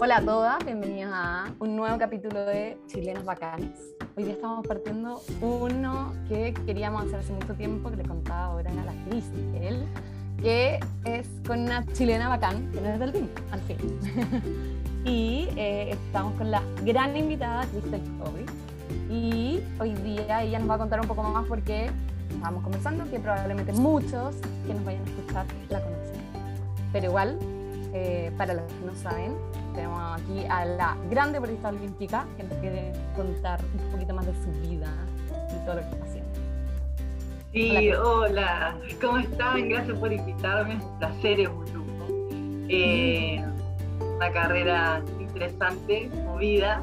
Hola a todas, bienvenidas a un nuevo capítulo de Chilenos Bacanes. Hoy día estamos partiendo uno que queríamos hacer hace mucho tiempo, que le contaba ahora a la Cristel, que es con una chilena bacán, que no es del team, al fin. y eh, estamos con la gran invitada Cristel Kobe. Y hoy día ella nos va a contar un poco más porque estábamos conversando que probablemente muchos que nos vayan a escuchar la conocen. Pero igual, eh, para los que no saben, tenemos aquí a la gran deportista olímpica que nos quiere contar un poquito más de su vida y todo lo que está haciendo. Sí, hola, ¿cómo están? Gracias por invitarme, es un placer, es un lujo. Eh, una carrera interesante, movida,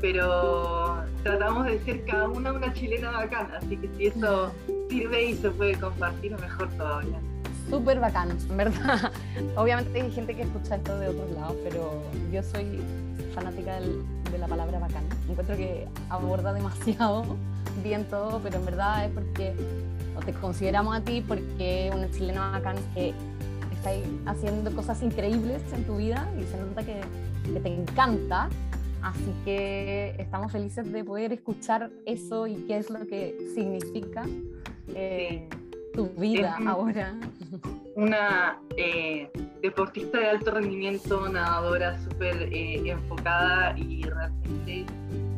pero tratamos de ser cada una una chilena bacana, así que si eso sirve y se puede compartir, mejor todavía súper bacán, en verdad. Obviamente hay gente que escucha esto de otros lados, pero yo soy fanática de la palabra bacán. Encuentro que aborda demasiado bien todo, pero en verdad es porque te consideramos a ti porque una chilena bacán que está haciendo cosas increíbles en tu vida y se nota que, que te encanta. Así que estamos felices de poder escuchar eso y qué es lo que significa. Eh, tu vida ahora? Una eh, deportista de alto rendimiento, nadadora súper eh, enfocada y realmente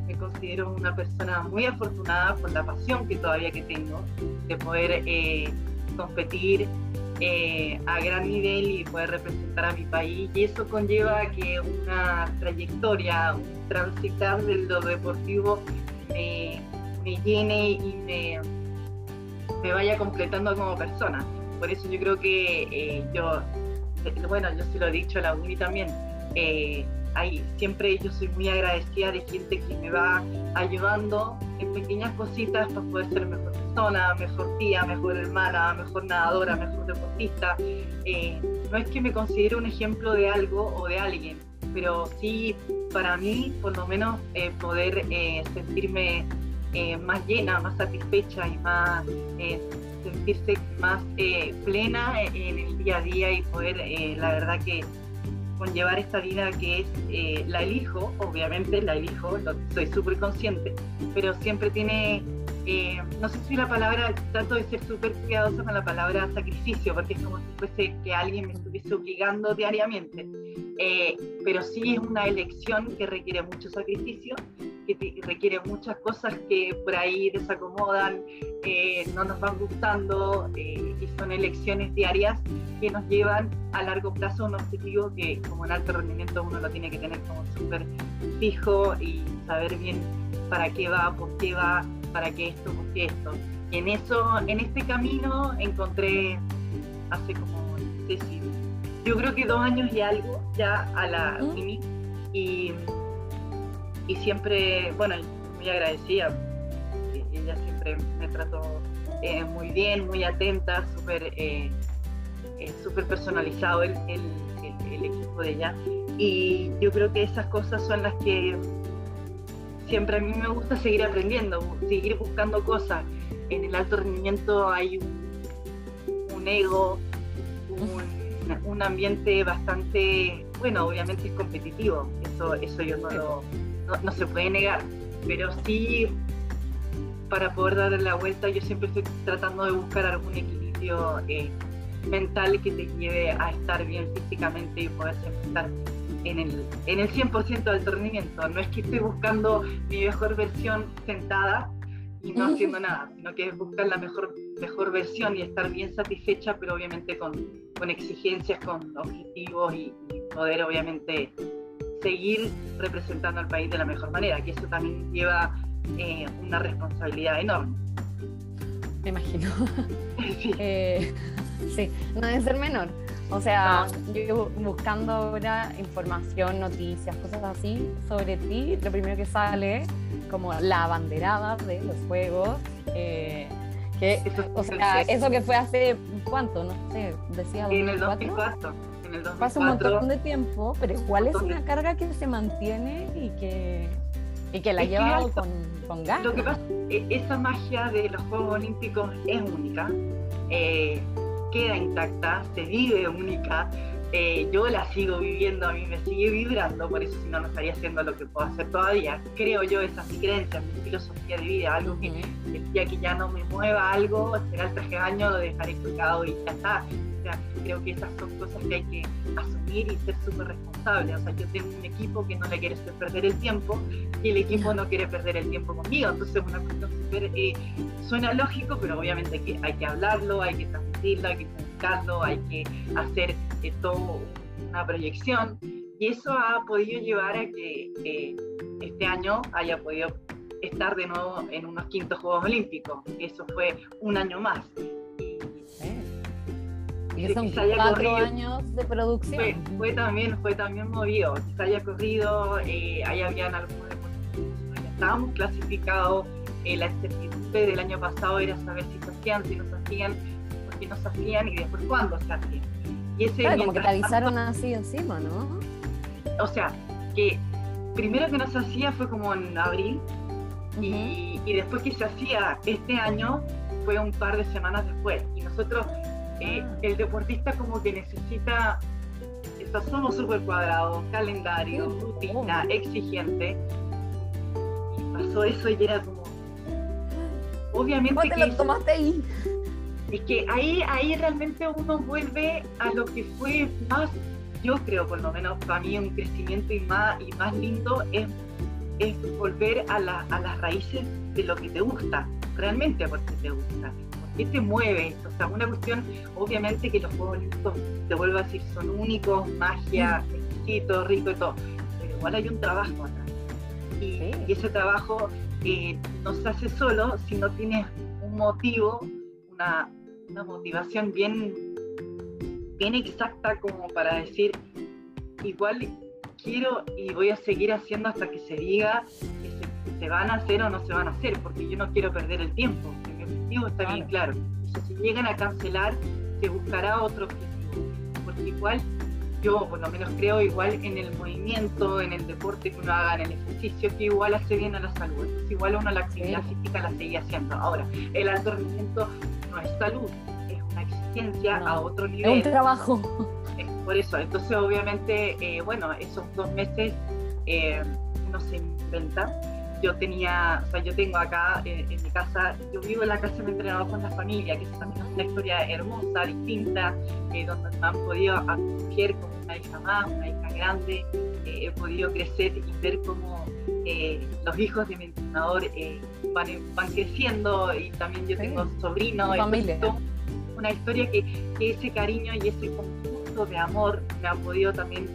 me considero una persona muy afortunada por la pasión que todavía que tengo de poder eh, competir a gran nivel y poder representar a mi país y eso conlleva que una trayectoria, un transitar de lo deportivo me llene y me me vaya completando como persona. Por eso yo creo que eh, yo, eh, bueno, yo se lo he dicho a la Uni también, eh, siempre yo soy muy agradecida de gente que me va ayudando en pequeñas cositas para poder ser mejor persona, mejor tía, mejor hermana, mejor nadadora, mejor deportista. no es que me considere un ejemplo de algo o de alguien, pero sí para mí, por lo menos, poder sentirme eh, más llena, más satisfecha y más eh, sentirse más eh, plena en el día a día y poder, la verdad que conllevar esta vida que es, la elijo, obviamente la elijo, soy súper consciente, pero siempre tiene, no sé si la palabra, trato de ser súper cuidadosa con la palabra sacrificio, porque es como si fuese que alguien me estuviese obligando diariamente, pero sí es una elección que requiere mucho sacrificio que requiere muchas cosas que por ahí desacomodan, eh, no nos van gustando eh, y son elecciones diarias que nos llevan a largo plazo a un objetivo que como en alto rendimiento uno lo tiene que tener como súper fijo y saber bien para qué va, por qué va, para qué esto, qué esto. Y en eso, en este camino encontré hace como, no sé si, yo creo que dos años y algo ya a la UNI y y siempre, bueno, muy agradecida. Ella siempre me trató eh, muy bien, muy atenta, súper eh, eh, súper personalizado el, el, el, equipo de ella. Y yo creo que esas cosas son las que siempre a mí me gusta seguir aprendiendo, seguir buscando cosas. En el alto rendimiento hay un, ego, un, ambiente bastante, bueno, obviamente es competitivo, eso, eso yo no lo no, se puede negar, pero sí para poder darle la vuelta yo siempre estoy tratando de buscar algún equilibrio eh, mental que te lleve a estar bien físicamente y poder estar en el, en el 100% del rendimiento. No es que estoy buscando mi mejor versión sentada y no haciendo nada, sino que es buscar la mejor, mejor versión y estar bien satisfecha, pero obviamente con, con exigencias, con objetivos y, y poder obviamente seguir representando al país de la mejor manera, que eso también lleva eh, una responsabilidad enorme. Me imagino. Sí. Eh, sí, no debe ser menor. O sea, yo buscando ahora información, noticias, cosas así sobre ti, lo primero que sale como la abanderada de los juegos. Eh, que, o sea, eso que fue hace cuánto, no sé, decía En el 2004 Pasa un montón de tiempo, pero igual es una carga que se mantiene y que, y que la lleva con, con, ganas. Lo que pasa es que esa magia de los Juegos Olímpicos es única, eh, queda intacta, se vive única, eh, yo la sigo viviendo, a mí me sigue vibrando, por eso si no, no estaría haciendo lo que puedo hacer todavía. Creo yo, esa es mi creencia, mi filosofía de vida, algo que el día que ya no me mueva algo, esperar el traje de baño, lo dejaré colgado y ya está. O sea, creo que esas son cosas que hay que asumir y ser súper responsable. O sea, yo tengo un equipo que no le quiere perder el tiempo y el equipo no quiere perder el tiempo conmigo. Entonces, una cuestión súper, eh, suena lógico, pero obviamente que hay que hablarlo, hay que transmitirlo, hay que comunicarlo, hay que hacer eh, toda una proyección. Y eso ha podido llevar a que eh, este año haya podido estar de nuevo en unos quintos Juegos Olímpicos. Eso fue un año más. Y son cuatro años de producción. Fue, también, fue también movido. se haya corrido, eh, ahí habían algunos ya estábamos clasificados. Eh, la incertidumbre del año pasado era saber si se hacían, si no se hacían, qué no se hacían y después cuándo se hacían. Y ese, claro, como que te avisaron así encima, ¿no? O sea, que primero que no se hacía fue como en abril y, y después que se hacía este año fue un par de semanas después. Y nosotros eh, el deportista como que necesita, somos súper cuadrados, calendario, rutina, exigente. Y pasó eso y era como... Obviamente... que lo tomaste ahí? Es que ahí, ahí realmente uno vuelve a lo que fue más, yo creo por lo menos para mí un crecimiento y más, y más lindo es, es volver a, la, a las raíces de lo que te gusta, realmente porque te gusta. ¿Qué te mueve esto? O sea, una cuestión, obviamente que los Juegos Olímpicos, te vuelvo a decir, son únicos, magia, exquisito, rico y todo, pero igual hay un trabajo atrás. Y, ese trabajo eh, no se hace solo si no tienes un motivo, una, una motivación bien, bien exacta como para decir, igual quiero y voy a seguir haciendo hasta que se diga que se, se van a hacer o no se van a hacer, porque yo no quiero perder el tiempo está bien claro. si llegan a cancelar, se buscará otro objetivo. Porque igual, yo por lo menos creo igual en el movimiento, en el deporte que uno haga, en el ejercicio, que igual hace bien a la salud. Entonces igual uno la actividad física la sigue haciendo. Ahora, el alto rendimiento no es salud, es una exigencia a otro nivel. Es un trabajo. por eso, entonces obviamente, eh, bueno, esos dos meses eh, uno se inventa yo tenía, o sea, yo tengo acá eh, en, mi casa, yo vivo en la casa de mi entrenador con la familia, que es también una historia hermosa, distinta, eh, donde me han podido acoger como una hija más, una hija grande, eh, he podido crecer y ver cómo los hijos de mi entrenador van, van, creciendo y también yo tengo sobrinos. Familia. Una historia que, que, ese cariño y ese conjunto de amor me ha podido también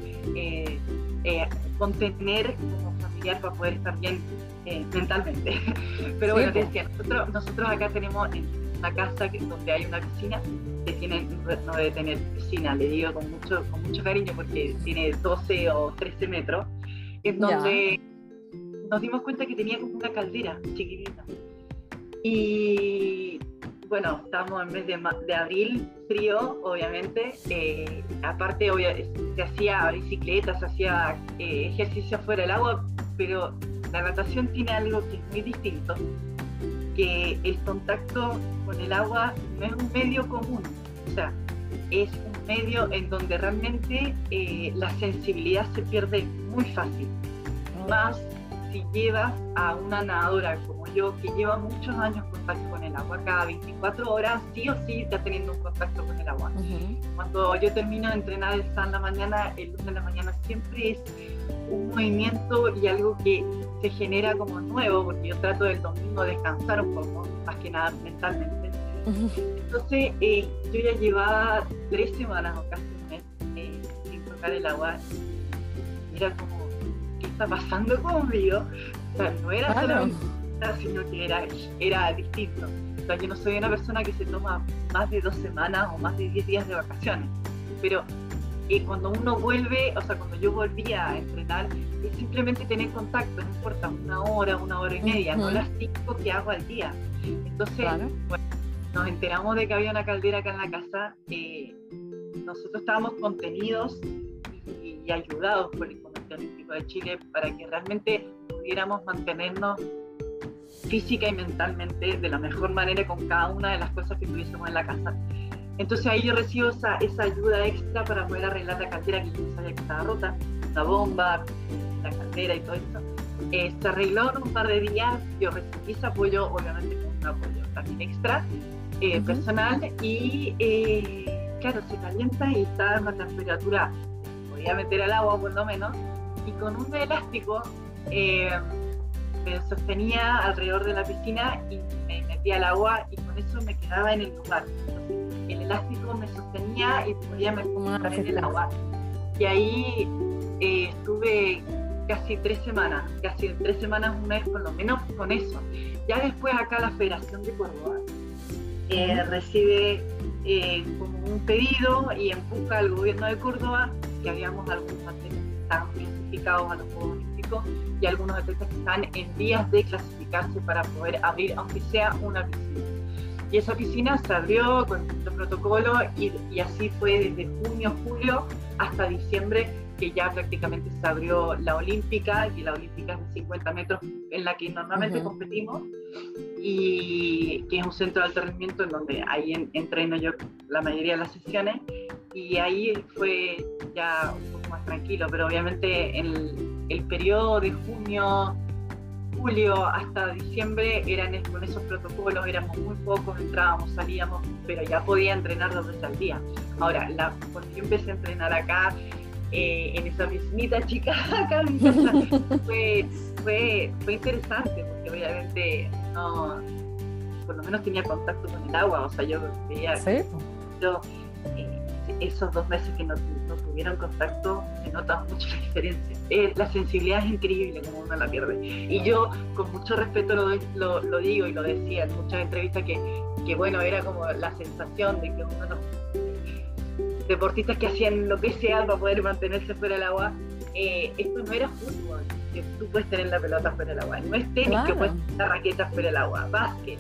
contener como familiar para poder estar bien eh, mentalmente. Pero bueno, te decía, nosotros, nosotros acá tenemos una casa que, donde hay una piscina que tiene, no debe tener piscina, le digo con mucho, con mucho cariño porque tiene 12 o 13 metros, en donde nos dimos cuenta que tenía como una caldera chiquitita. Y bueno, estamos en mes de, de abril, frío, obviamente. Eh, aparte, se hacía bicicleta, se hacía eh, ejercicio fuera del agua, pero la natación tiene algo que es muy distinto, que el contacto con el agua no es un medio común, o sea, es un medio en donde realmente eh, la sensibilidad se pierde muy fácil. Más si llevas a una nadadora como yo, que lleva muchos años contacto con el agua, cada 24 horas sí o sí está teniendo un contacto con el agua. Cuando yo termino de entrenar el en la mañana, el lunes de la mañana siempre es un movimiento y algo que se genera como nuevo, porque yo trato del domingo descansar un poco, más que nada mentalmente. Entonces, eh, yo ya llevaba tres semanas o casi un mes eh, sin tocar el agua. Era como, ¿qué está pasando conmigo? O sea, no era claro. sino que era, era distinto. O sea, yo no soy una persona que se toma más de dos semanas o más de diez días de vacaciones, pero y cuando uno vuelve, o sea, cuando yo volvía a entrenar, es simplemente tener contacto, no importa, una hora, una hora y media, no las cinco que hago al día. Entonces, bueno, nos enteramos de que había una caldera acá en la casa, eh, nosotros estábamos contenidos y, ayudados por el Comité Olímpico de Chile para que realmente pudiéramos mantenernos física y mentalmente de la mejor manera con cada una de las cosas que tuviésemos en la casa. Entonces ahí yo recibo esa, esa ayuda extra para poder arreglar la caldera que yo sabía que estaba rota, la bomba, la caldera y todo eso. Eh, se arregló en un par de días, yo recibí ese apoyo, obviamente con un apoyo también extra, eh, personal, y eh, claro, se calienta y está en una temperatura, podía meter al agua por lo menos, y con un elástico me sostenía alrededor de la piscina y me metía al agua y con eso me quedaba en el lugar. el elástico me sostenía y podía meterme en el agua. Y ahí eh, estuve casi tres semanas, casi tres semanas, un mes por lo menos con eso. Ya después acá la Federación de Córdoba eh, recibe eh, como un pedido y empuja al gobierno de Córdoba que habíamos algunos atletas que estaban clasificados a los Juegos Olímpicos y algunos atletas que están en vías de clasificarse para poder abrir, aunque sea una piscina. Y esa piscina se abrió con el protocolo y así fue desde junio, julio hasta diciembre que ya prácticamente se abrió la olímpica, y la olímpica es de 50 metros en la que normalmente competimos, y que es un centro de alto rendimiento en donde ahí entreno yo la mayoría de las sesiones, y ahí fue ya un poco más tranquilo, pero obviamente el, el periodo de junio, julio hasta diciembre eran con esos protocolos, éramos muy pocos, entrábamos, salíamos, pero ya podía entrenar dos veces al día. Ahora, la, cuando yo empecé a entrenar acá, eh, en esa piscinita chica acá en fue, fue, fue interesante porque obviamente no, por lo menos tenía contacto con el agua, o sea, yo veía, yo, eh, esos dos meses que no, no, tuvieron contacto, se nota mucho la diferencia. Eh, la sensibilidad es increíble como uno la pierde. Y yo con mucho respeto lo, lo, lo digo y lo decía en muchas entrevistas que, que, bueno, era como la sensación de que uno no deportistas que hacían lo que sea para poder mantenerse fuera del agua. Eh, esto no era fútbol, que tú puedes tener la pelota fuera del agua. No es tenis que puedes tener la raqueta fuera del agua. Básquet,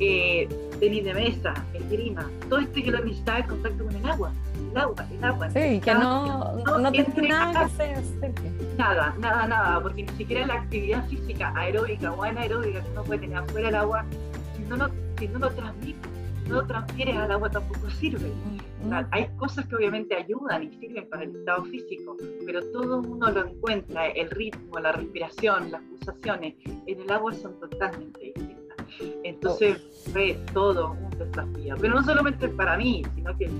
eh, tenis de mesa, esgrima. Todo esto que lo necesitaba el contacto con el agua. El agua, el agua. Sí, que no, no, no tiene nada que. Nada, nada, nada, porque ni siquiera la actividad física aeróbica o anaeróbica que uno puede tener afuera del agua, si no lo, si no lo transmite, no lo transfieres al agua tampoco sirve. Hay cosas que obviamente ayudan y sirven para el estado físico, pero todo uno lo encuentra, el ritmo, la respiración, las pulsaciones, en el agua son totalmente distintas. Entonces fue todo un desafío, pero no solamente para mí, sino que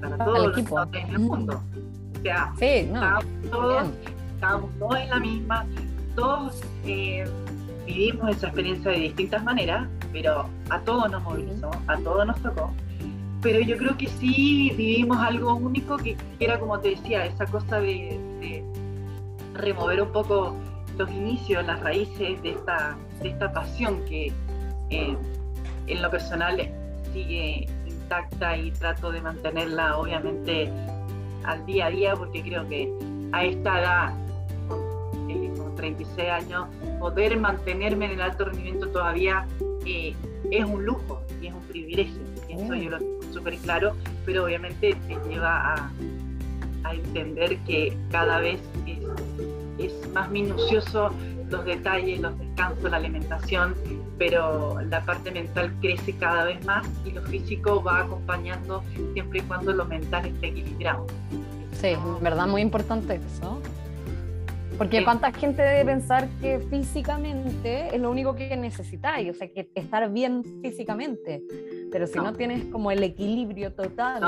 para todos los equipo. en el mundo. O sea, estábamos, todos, estábamos, todos, en la misma, todos eh, vivimos esa experiencia de distintas maneras, pero a todos nos movilizó, a todos nos tocó pero yo creo que sí vivimos algo único que, era, como te decía, esa cosa de, remover un poco los inicios, las raíces de esta, de esta pasión que eh, en lo personal sigue intacta y trato de mantenerla obviamente al día a día porque creo que a esta edad, con, 36 eh, años, poder mantenerme en el alto rendimiento todavía eh, es un lujo y es un privilegio. Eso yo lo súper claro, pero obviamente te lleva a, entender que cada vez es, más minucioso los detalles, los descansos, la alimentación, pero la parte mental crece cada vez más y lo físico va acompañando siempre y cuando lo mental esté equilibrado. Sí, en verdad muy importante eso. Porque cuánta gente debe pensar que físicamente es lo único que necesitáis, o sea, que estar bien físicamente. Pero si no, tienes como el equilibrio total,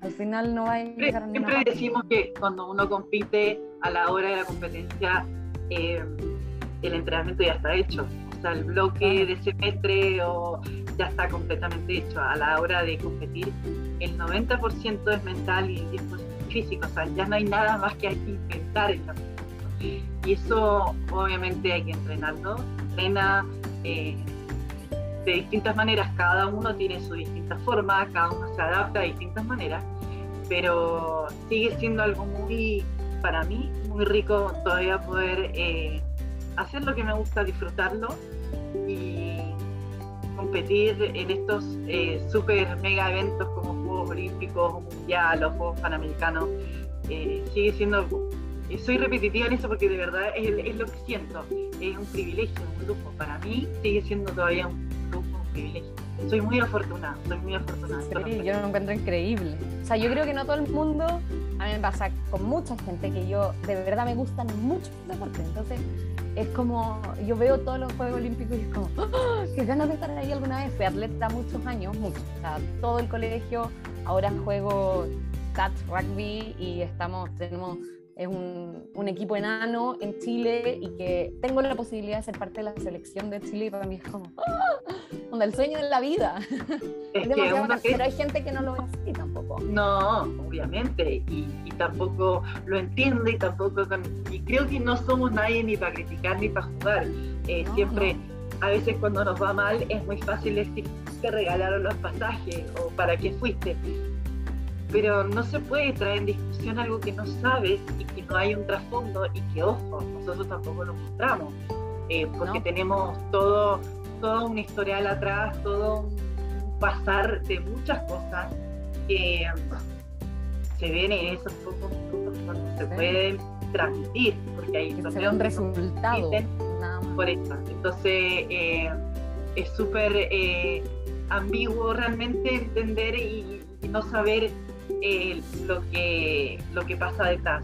al final no hay... Siempre, siempre decimos que cuando uno compite a la hora de la competencia, eh, el entrenamiento ya está hecho. O sea, el bloque de semestre o ya está completamente hecho. A la hora de competir, el 90% es mental y el 10% físico. O sea, ya no hay nada más que hay que intentar en la y eso obviamente hay que entrenarlo. Entrena eh, de distintas maneras, cada uno tiene su distinta forma, cada uno se adapta de distintas maneras, pero sigue siendo algo muy, para mí, muy rico todavía poder eh, hacer lo que me gusta, disfrutarlo y competir en estos eh, super mega eventos como Juegos Olímpicos, Mundial o Juegos Panamericanos. sigue siendo soy repetitiva en eso porque de verdad es, lo que siento. Es un privilegio, un lujo. Para mí sigue siendo todavía un lujo, un privilegio. soy muy afortunada, soy muy afortunada. Sí, yo lo encuentro increíble. O sea, yo creo que no todo el mundo, a mí me pasa con mucha gente que yo de verdad me gustan mucho los deportes, entonces es como, yo veo todos los Juegos Olímpicos y es como, ¡Oh! que ganas de estar ahí alguna vez. Fui atleta muchos años, muchos, o sea, todo el colegio, ahora juego touch rugby y estamos, tenemos es un, un, equipo enano en Chile y que tengo la posibilidad de ser parte de la selección de Chile y para mí es como ¡ah! el sueño de la vida. Es, pero hay gente que no lo ve así tampoco. No, obviamente, y, y tampoco lo entiende y tampoco, y creo que no somos nadie ni para criticar ni para jugar. Eh, siempre, a veces cuando nos va mal es muy fácil decir, te regalaron los pasajes o para qué fuiste pero no se puede traer en discusión algo que no sabes y que no hay un trasfondo y que, ojo, nosotros tampoco lo mostramos, eh, porque tenemos todo, todo un historial atrás, todo un pasar de muchas cosas que se ven en esos pocos minutos cuando se pueden transmitir, porque hay que se un resultado. Por eso, entonces eh, es súper eh, ambiguo realmente entender y no saber eh, lo, que, lo que pasa detrás.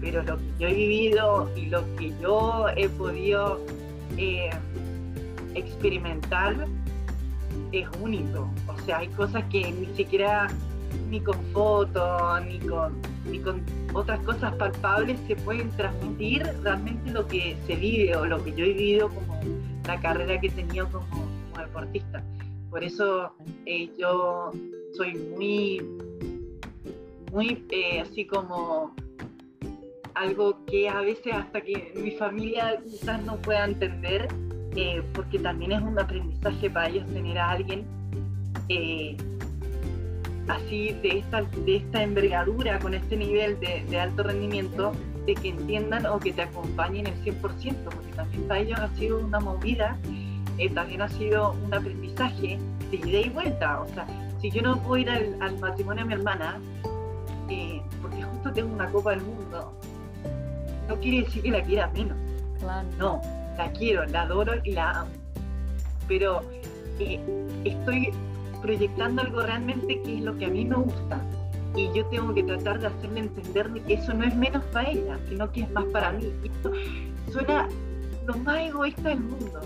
Pero lo que yo he vivido y lo que yo he podido eh, experimentar es único. O sea, hay cosas que ni siquiera ni con fotos, ni con, ni con otras cosas palpables se pueden transmitir realmente lo que se vive o lo que yo he vivido como la carrera que he tenido como, deportista. Por eso eh, yo soy muy muy eh, así como algo que a veces hasta que mi familia quizás no pueda entender, eh, porque también es un aprendizaje para ellos tener a alguien eh, así de esta, de esta envergadura, con este nivel de, alto rendimiento, de que entiendan o que te acompañen el 100%, porque también para ellos ha sido una movida, también ha sido un aprendizaje de ida y vuelta. O sea, si yo no puedo ir al, al matrimonio de mi hermana, porque justo tengo una Copa del Mundo, no quiere decir que la quiera menos. No, la quiero, la adoro y la amo. Pero eh, estoy proyectando algo realmente que es lo que a mí me gusta. Y yo tengo que tratar de hacerle entender que eso no es menos para ella, sino que es más para mí. Y esto suena lo más egoísta del mundo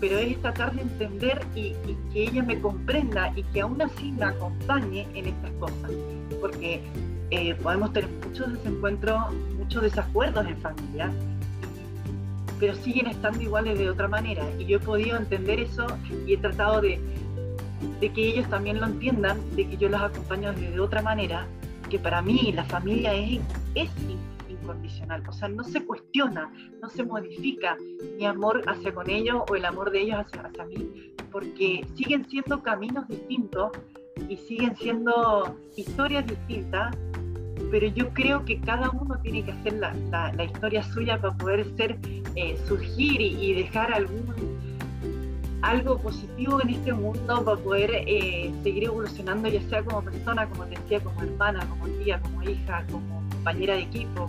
pero es tratar de entender y, que ella me comprenda y que aún así me acompañe en estas cosas, porque eh, podemos tener muchos desencuentros, muchos desacuerdos en familia, pero siguen estando iguales de otra manera. Y yo he podido entender eso y he tratado de, que ellos también lo entiendan, de que yo los acompaño de otra manera, que para mí la familia es, es incondicional, o sea, no se cuestiona, no se modifica mi amor hacia con ellos o el amor de ellos hacia, hacia mí, porque siguen siendo caminos distintos y siguen siendo historias distintas, pero yo creo que cada uno tiene que hacer la, la, historia suya para poder ser, eh, surgir y, dejar algún algo positivo en este mundo para poder eh, seguir evolucionando, ya sea como persona, como te decía, como hermana, como tía, como hija, como compañera de equipo,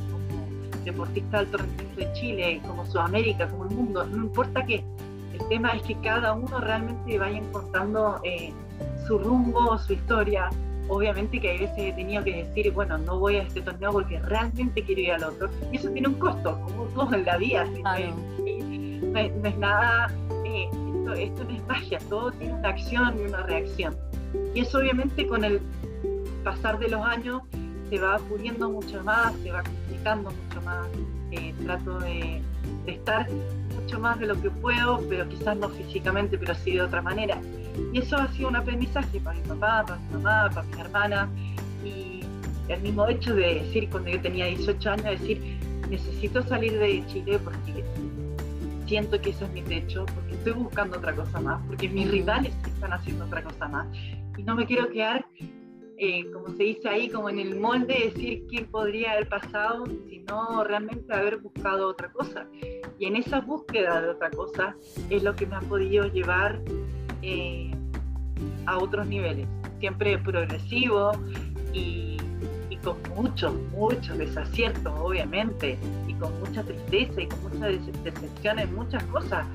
deportista de alto rendimiento de Chile, como Sudamérica, como el mundo, no importa qué. El tema es que cada uno realmente vaya encontrando eh, su rumbo, su historia. Obviamente que hay veces he tenido que decir, bueno, no voy a este torneo porque realmente quiero ir al otro. Y eso tiene un costo, como todo en la vida. no, es, nada, eh, esto, esto no es magia, todo tiene una acción y una reacción. Y eso obviamente con el pasar de los años se va puliendo mucho más, se va complicando mucho más, eh, trato de, estar mucho más de lo que puedo, pero quizás no físicamente, pero sí de otra manera. Y eso ha sido un aprendizaje para mi papá, para mi mamá, para mi hermana, y el mismo hecho de decir, cuando yo tenía 18 años, decir, necesito salir de Chile porque siento que eso es mi techo, porque estoy buscando otra cosa más, porque mis rivales están haciendo otra cosa más, y no me quiero quedar eh, como se dice ahí, como en el molde, decir qué podría haber pasado, sino realmente haber buscado otra cosa. Y en esa búsqueda de otra cosa es lo que me ha podido llevar eh, a otros niveles. Siempre progresivo y, y con muchos, muchos desaciertos, obviamente, y con mucha tristeza y con mucha decepción en muchas cosas.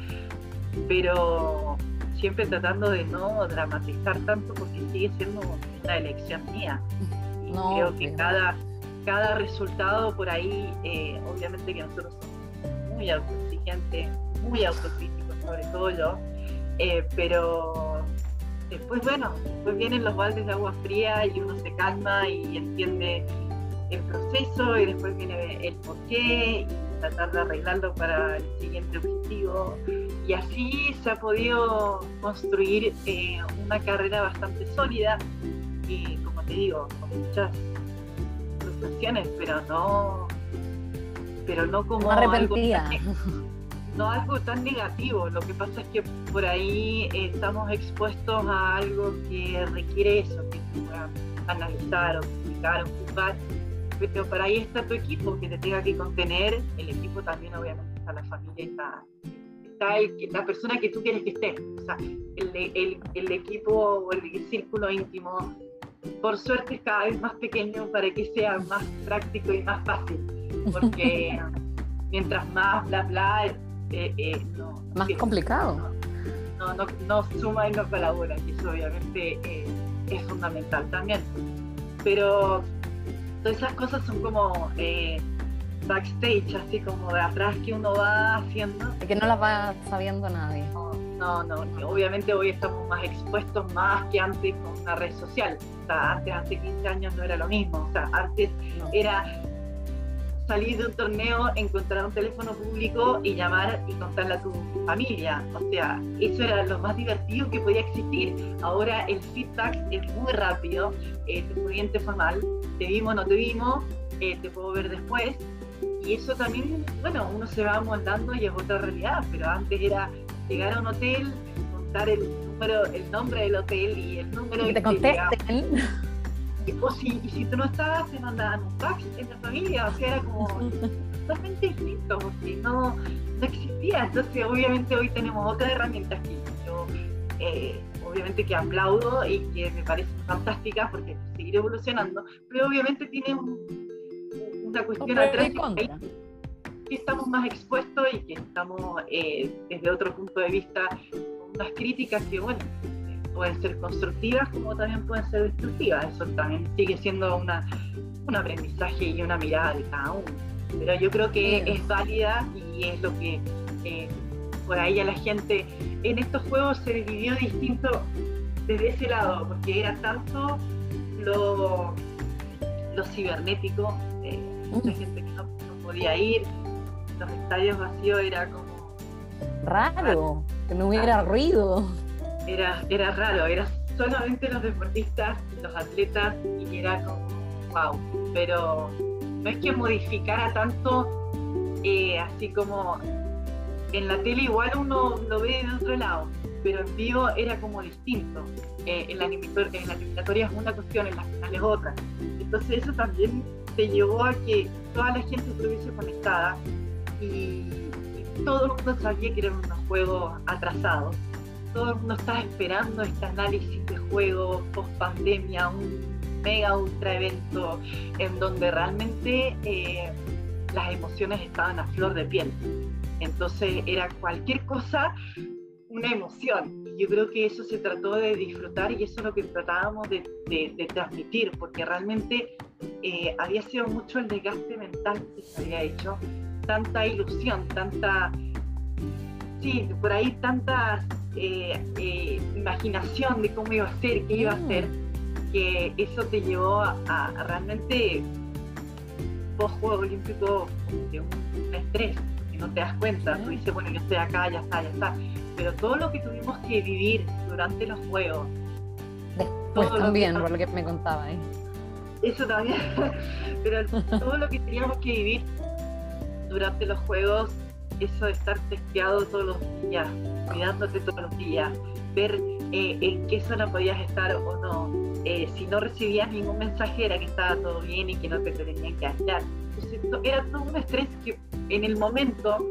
Pero siempre tratando de no dramatizar tanto porque sigue siendo una elección mía. Y creo que cada, cada resultado por ahí, eh, obviamente que nosotros somos muy autoexigentes, muy autocríticos, sobre todo yo, eh, pero después, bueno, después vienen los baldes de agua fría y uno se calma y entiende el proceso y después viene el porqué y tratar de arreglarlo para el siguiente objetivo. Y así se ha podido construir eh, una carrera bastante sólida y, como te digo, con muchas frustraciones, pero no, pero no como algo no algo tan negativo. Lo que pasa es que por ahí estamos expuestos a algo que requiere eso, que se pueda analizar o explicar o juzgar. Pero para ahí está tu equipo que te tenga que contener, el equipo también obviamente está la familia, está, está la persona que tú quieres que esté, o sea, el, el, el equipo o el círculo íntimo, por suerte es cada vez más pequeño para que sea más práctico y más fácil, porque mientras más bla bla, eh, eh, no, más complicado. No, no, no, suma y no colabora, y eso obviamente eh, es fundamental también. Pero Todas esas cosas son como backstage, así como de atrás que uno va haciendo. Que no las va sabiendo nadie. No, no, obviamente hoy estamos más expuestos más que antes con una red social. O sea, antes, hace 15 años no era lo mismo. O sea, antes era salir de un torneo, encontrar un teléfono público y llamar y contarle a tu familia. O sea, eso era lo más divertido que podía existir. Ahora el feedback es muy rápido, eh, te fue bien, te fue mal, te vimos, no te vimos, eh, te puedo ver después. Y eso también, bueno, uno se va moldando y es otra realidad, pero antes era llegar a un hotel, contar el número, el nombre del hotel y el número... Que te contesten o si, y si tú no estabas, te mandaban un fax en la familia, o sea, era como totalmente distinto, porque no, no existía. Entonces, obviamente, hoy tenemos otras herramientas que yo, eh, obviamente, que aplaudo y que me parecen fantásticas porque seguir evolucionando, pero obviamente tiene una cuestión atrás que, estamos más expuestos y que estamos eh, desde otro punto de vista con unas críticas que, bueno, pueden ser constructivas como también pueden ser destructivas. Eso también sigue siendo una, un aprendizaje y una mirada de cada uno. Pero yo creo que es válida y es lo que eh, por ahí a la gente en estos juegos se dividió distinto desde ese lado, porque era tanto lo, lo cibernético, mucha gente que no, podía ir, los estadios vacíos era como... Raro, que no hubiera ruido. Era, era raro, era solamente los deportistas, los atletas, y era como, wow, pero no es que modificara tanto, eh, así como en la tele igual uno lo ve de otro lado, pero en vivo era como distinto. Eh, en, la en la eliminatoria es una cuestión, en las finales otra. Entonces eso también te llevó a que toda la gente estuviese conectada y, y todo el mundo sabía que eran unos juegos atrasados todo el mundo estaba esperando este análisis de juego post pandemia, un mega ultra evento en donde realmente eh, las emociones estaban a flor de piel. Entonces era cualquier cosa una emoción. Yo creo que eso se trató de disfrutar y eso es lo que tratábamos de, transmitir, porque realmente eh, había sido mucho el desgaste mental que se había hecho, tanta ilusión, tanta, sí, por ahí tantas eh, eh, imaginación de cómo iba a ser, qué iba a ser, que eso te llevó a, realmente post juego olímpico de un, estrés, que no te das cuenta, tú dices, bueno, yo estoy acá, ya está, ya está, pero todo lo que tuvimos que vivir durante los juegos, después también, por lo que me contaba, ¿eh? Eso también, pero todo lo que teníamos que vivir durante los juegos eso de estar testeado todos los días, cuidándote todos los días, ver eh, en qué zona podías estar o no. Eh, si no recibías ningún mensaje era que estaba todo bien y que no te, tenían que aislar. Entonces era todo un estrés que en el momento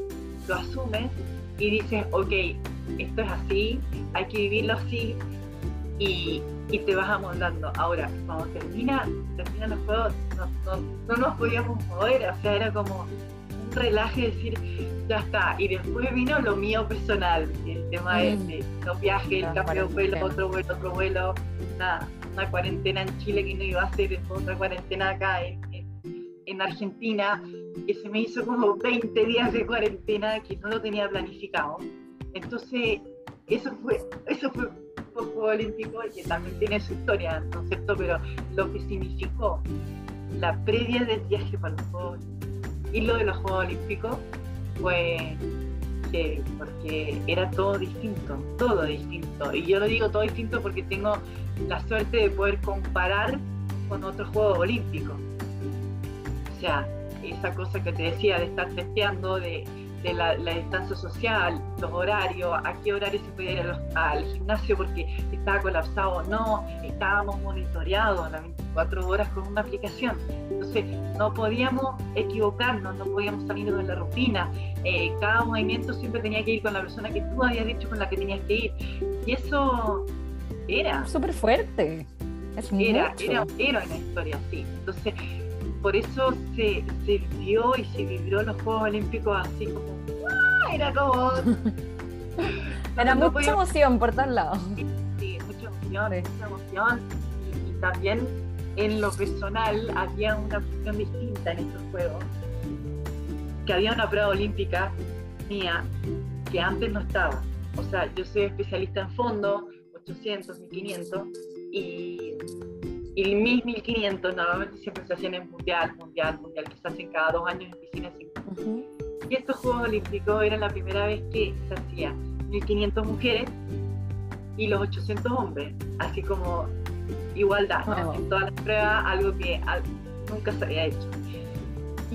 lo asumes y dices, ok, esto es así, hay que vivirlo así y, y te vas amoldando. Ahora, cuando termina, terminan los juegos, no, no, no nos podíamos mover, o sea, era como un relaje decir, ya está. Y después vino lo mío personal, el tema mm. de, los viajes, el cambio de vuelo, otro vuelo, otro vuelo, una, una, cuarentena en Chile que no iba a ser, otra cuarentena acá en, en, Argentina, que se me hizo como 20 días de cuarentena que no lo tenía planificado. Entonces, eso fue, eso fue Juego Olímpico, que también tiene su historia, ¿no es cierto? Pero lo que significó la previa del viaje para los Juegos y lo de los Juegos Olímpicos fue que, porque era todo distinto, todo distinto. Y yo lo digo todo distinto porque tengo la suerte de poder comparar con otros Juegos Olímpicos. O sea, esa cosa que te decía de estar testeando, de de la, distancia social, los horarios, a qué horario se podía ir al gimnasio porque estaba colapsado o no, estábamos monitoreados las 24 horas con una aplicación. Entonces, no podíamos equivocarnos, no podíamos salir de la rutina. Eh, cada movimiento siempre tenía que ir con la persona que tú habías dicho con la que tenías que ir. Y eso era. Súper fuerte. Es era, era, era una historia así. Entonces, por eso se, se vivió y se vivió los Juegos Olímpicos así como, ¡ah! era como... era mucha emoción por todos lados. Sí, mucha emoción, mucha emoción. Y, también en lo personal había una cuestión distinta en estos Juegos, que había una prueba olímpica mía que antes no estaba. O sea, yo soy especialista en fondo, 800, 1500, y y el 1500 normalmente siempre se hacían en mundial, mundial, mundial, que se hacen cada dos años en piscinas. Y estos Juegos Olímpicos eran la primera vez que se hacía 1500 mujeres y los 800 hombres, así como igualdad, en todas las pruebas, algo que nunca se había hecho.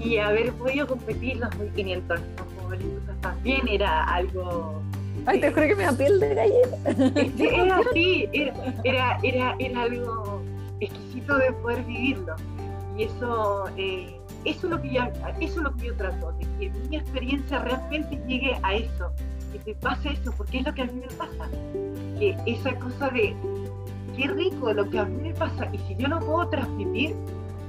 Y haber podido competir los 1500 en los Juegos Olímpicos también era algo Ay, te juro que me da piel de galleta. Era así, era, era, era algo exquisito de poder vivirlo. Y eso, eh, eso, es lo que yo, trato, de que mi experiencia realmente llegue a eso, que te pase eso, porque es lo que a mí me pasa. Que esa cosa de, qué rico lo que a mí me pasa, y si yo lo puedo transmitir,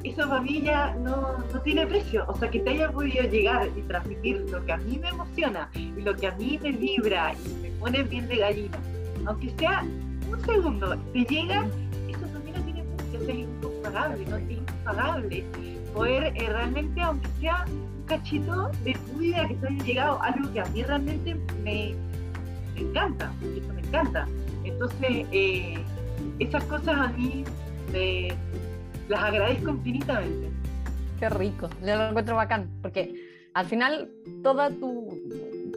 eso para mí ya no, no, tiene precio. O sea, que te haya podido llegar y transmitir lo que a mí me emociona y lo que a mí me vibra y me pone bien de gallina, aunque sea un segundo, te llega es impagable, ¿no? Es impagable. Poder eh, realmente, aunque sea un cachito de tu vida que te haya llegado, algo que a mí realmente me, encanta, eso me encanta. Entonces, eh, esas cosas a mí las agradezco infinitamente. Qué rico, yo lo encuentro bacán, porque al final todo tu,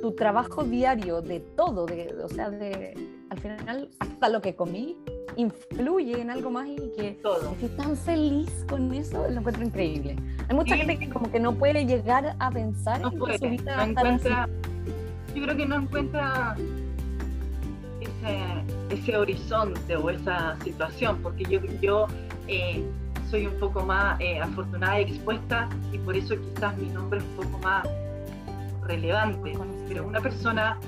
tu trabajo diario de todo, de, o sea, de, al final hasta lo que comí, influye en algo más y que Todo. estoy tan feliz con eso, lo encuentro increíble. Hay mucha gente que como que no puede llegar a pensar no en puede, su vida no encuentra, Yo creo que no encuentra ese, ese, horizonte o esa situación, porque yo, yo eh, soy un poco más eh, afortunada y expuesta y por eso quizás mi nombre es un poco más relevante. Pero una persona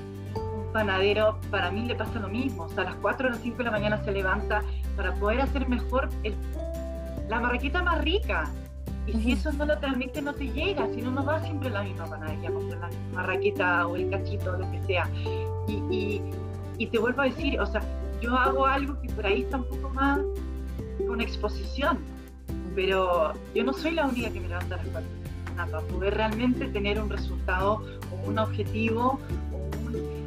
panadero, para mí le pasa lo mismo. O sea, a las 4 o las 5 de la mañana se levanta para poder hacer mejor el, la marraquita más rica. Y si eso no lo transmite, no te llega. Si no, no va siempre la misma panadería, la marraquita o el cachito o lo que sea. Y, y, te vuelvo a decir, o sea, yo hago algo que por ahí está un poco más con exposición. Pero yo no soy la única que me levanta a las 4 para poder realmente tener un resultado o un objetivo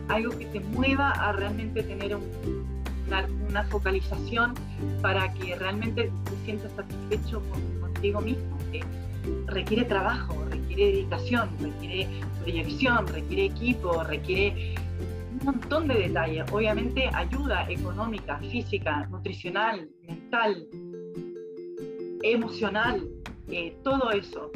algo que te mueva a realmente tener una, focalización para que realmente te sientas satisfecho contigo mismo. requiere trabajo, requiere dedicación, requiere proyección, requiere equipo, requiere un montón de detalles. Obviamente ayuda económica, física, nutricional, mental, emocional, eh, todo eso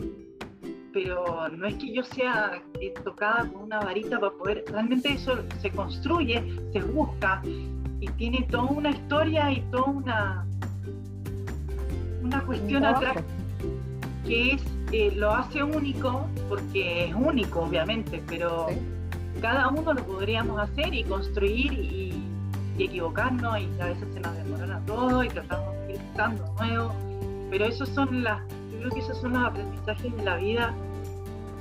pero no es que yo sea eh, tocada con una varita para poder, realmente eso se construye, se busca y tiene toda una historia y toda una, una cuestión atrás que es, eh, lo hace único, porque es único obviamente, pero cada uno lo podríamos hacer y construir y, equivocarnos y a veces se nos demora todo y tratamos de ir buscando nuevo, pero esos son las, yo creo que esos son los aprendizajes de la vida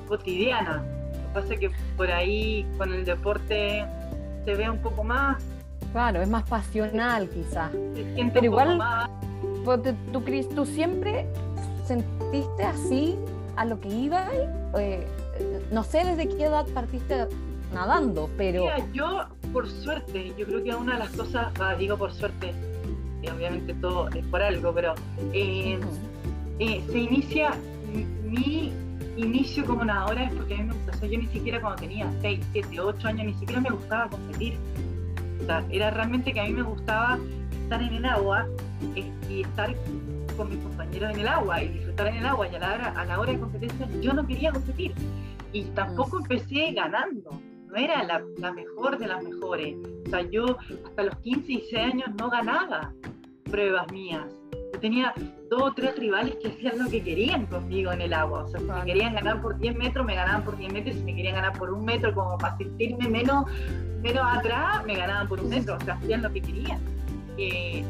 cotidiana. Lo que pasa es que por ahí con el deporte se ve un poco más. Claro, es más pasional quizás. Pero igual, tú, Cris, ¿tú siempre sentiste así a lo que ibas? Eh, no sé desde qué edad partiste nadando, pero... Mira, yo, por suerte, yo creo que una de las cosas, digo por suerte, y obviamente todo es por algo, pero eh, eh, se inicia mi inicio como nadadora es porque a mí me gusta, o sea, yo ni siquiera cuando tenía 6, 7, 8 años, ni siquiera me gustaba competir. O sea, era realmente que a mí me gustaba estar en el agua eh, y estar con mis compañeros en el agua y disfrutar en el agua y a la hora, a la hora de competencia yo no quería competir y tampoco empecé ganando, no era la, la mejor de las mejores. O sea, yo hasta los 15 y 16 años no ganaba pruebas mías tenía dos o tres rivales que hacían lo que querían conmigo en el agua. O sea, si me querían ganar por 10 metros, me ganaban por 10 metros. Si me querían ganar por un metro, como para sentirme menos, menos atrás, me ganaban por un metro. O sea, hacían lo que querían. Eh,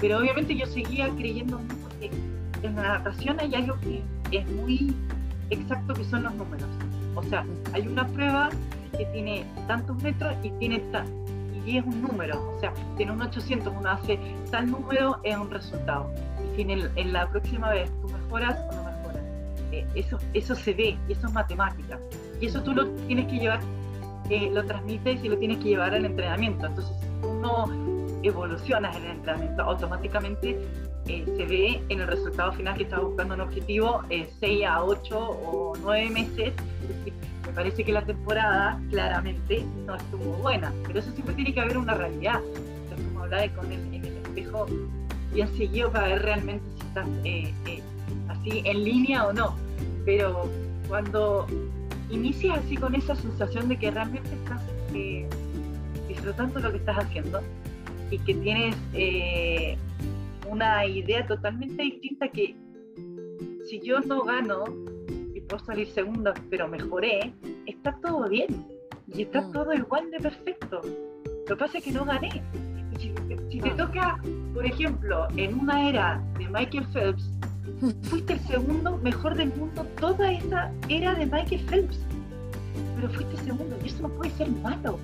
pero obviamente yo seguía creyendo porque en la natación hay algo que es muy exacto que son los números. O sea, hay una prueba que tiene tantos metros y tiene y es un número, o sea, tiene un 800, uno hace tal número, es un resultado en, la próxima vez tú mejoras o no mejoras. Eh, eso, eso se ve y eso es matemática. Y eso tú lo tienes que llevar, eh, lo transmites y lo tienes que llevar al entrenamiento. Entonces, si tú no evolucionas en el entrenamiento, automáticamente eh, se ve en el resultado final que estás buscando un objetivo 6 a 8 o 9 meses. me parece que la temporada claramente no estuvo buena, pero eso siempre tiene que haber una realidad. Es como hablar con el, en el bien seguido para ver realmente si estás eh, eh, así en línea o no. Pero cuando inicias así con esa sensación de que realmente estás eh, disfrutando lo que estás haciendo y que tienes una idea totalmente distinta que si yo no gano y puedo salir segunda pero mejoré, está todo bien y está mm. todo igual de perfecto. Lo que pasa es que no gané si, te toca, por ejemplo, en una era de Michael Phelps, fuiste el segundo mejor del mundo toda esa era de Michael Phelps. Pero fuiste el segundo y eso no puede ser malo.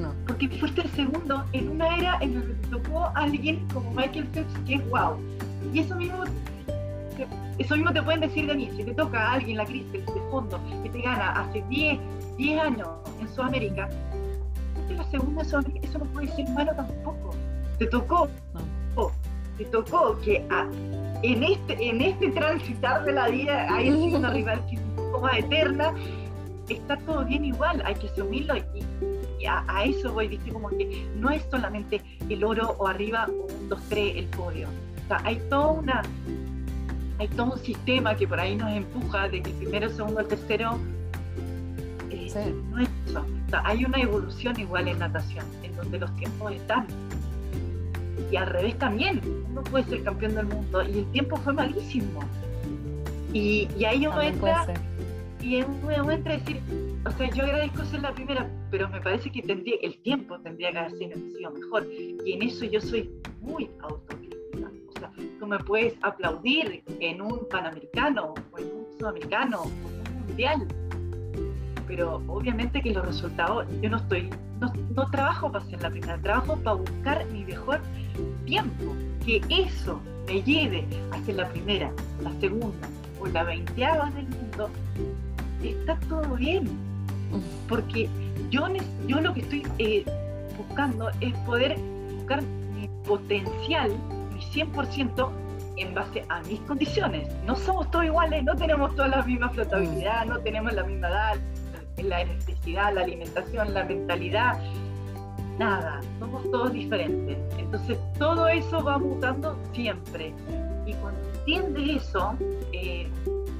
No. Porque fuiste el segundo en una era en la que te tocó a alguien como Michael Phelps que es wow. Y eso mismo, eso mismo te pueden decir de mí. Si te toca a alguien, la crisis de fondo, que te gana hace 10, 10 años en Sudamérica, la segunda, eso, eso no puede ser malo tampoco. Te tocó, te tocó que en, este, en este transitar de la vida hay una rival que es un poco más eterna, está todo bien igual, hay que asumirlo y, a, eso voy, viste, como que no es solamente el oro o arriba o un, dos, tres, el podio. O sea, hay toda una hay todo un sistema que por ahí nos empuja de que el primero, segundo, el tercero eh, no es eso hay una evolución igual en natación, en donde los tiempos están. Y al revés también, uno puede ser campeón del mundo y el tiempo fue malísimo. Y, y ahí uno entra y uno entra a decir, o sea, yo agradezco ser la primera, pero me parece que tendría, el tiempo tendría que haber sido mejor. Y en eso yo soy muy autocrítica. O sea, tú me puedes aplaudir en un panamericano, o en un sudamericano, o en un mundial, pero obviamente que los resultados, yo no estoy, no, trabajo para ser la primera, trabajo para buscar mi mejor tiempo, que eso me lleve a ser la primera, la segunda o la veinteava del mundo, está todo bien, porque yo, yo lo que estoy eh, buscando es poder buscar mi potencial, mi 100% en base a mis condiciones. No somos todos iguales, no tenemos todas la misma flotabilidad, no tenemos la misma edad, la electricidad, la alimentación, la mentalidad, nada, somos todos diferentes. Entonces todo eso va mutando siempre. Y cuando entiendes eso, eh,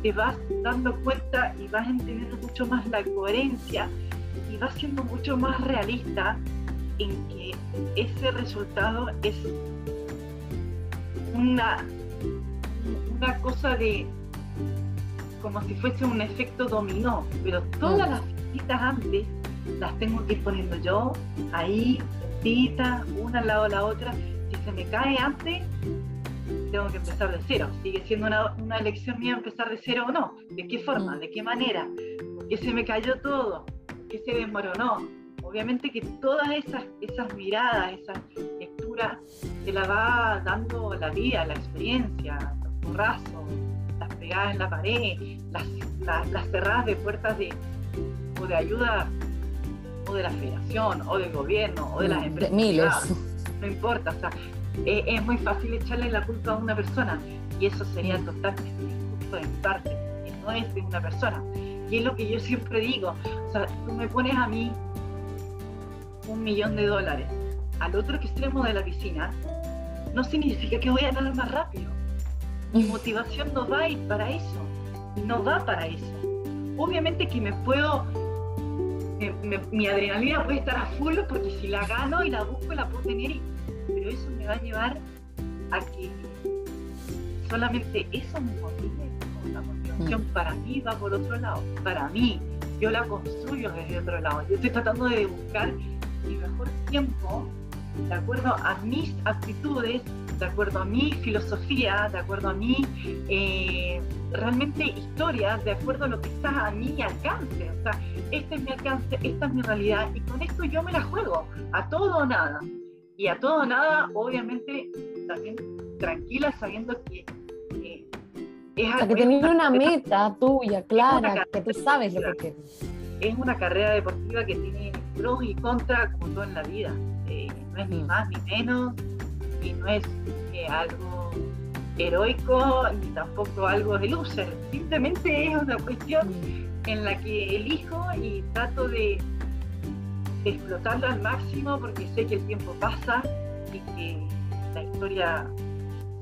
te vas dando cuenta y vas entendiendo mucho más la coherencia y vas siendo mucho más realista en que ese resultado es una, una cosa de como si fuese un efecto dominó, pero todas mm. las citas antes las tengo que ir poniendo yo, ahí, citas, una al lado de la otra. Si se me cae antes, tengo que empezar de cero. Sigue siendo una, una elección mía empezar de cero o no. ¿De qué forma? Mm. ¿De qué manera? porque se me cayó todo, que se desmoronó. Obviamente que todas esas, esas miradas, esas lecturas, te la va dando la vida, la experiencia, los porrazos, las pegadas en la pared, las, las, cerradas de puertas de, o de ayuda o de la federación, o del gobierno, o de las empresas. miles. No importa, o sea, eh, es muy fácil echarle la culpa a una persona y eso sería totalmente injusto mi parte, que no es de una persona. Y es lo que yo siempre digo, o sea, tú me pones a mí un millón de dólares al otro extremo de la piscina, no significa que voy a nadar más rápido. Mi motivación no va a ir para eso, no va para eso. Obviamente que me puedo, mi adrenalina puede estar a full porque si la gano y la busco la puedo tener, pero eso me va a llevar a que solamente eso me motive. La motivación mm. para mí va por otro lado, para mí, yo la construyo desde otro lado. Yo estoy tratando de buscar mi mejor tiempo de acuerdo a mis actitudes, de acuerdo a mi filosofía, de acuerdo a mi eh, realmente historia, de acuerdo a lo que está a mi alcance. O sea, este es mi alcance, esta es mi realidad y con esto yo me la juego, a todo o nada. Y a todo o nada, obviamente, también tranquila sabiendo que... es o sea, que tener una meta tuya, clara, que tú sabes lo que quieres. Es una carrera deportiva que tiene pros y contras como todo en la vida no es ni más ni menos, y no es eh, algo heroico ni tampoco algo de loser, simplemente es una cuestión en la que elijo y trato de explotarlo al máximo porque sé que el tiempo pasa y que la historia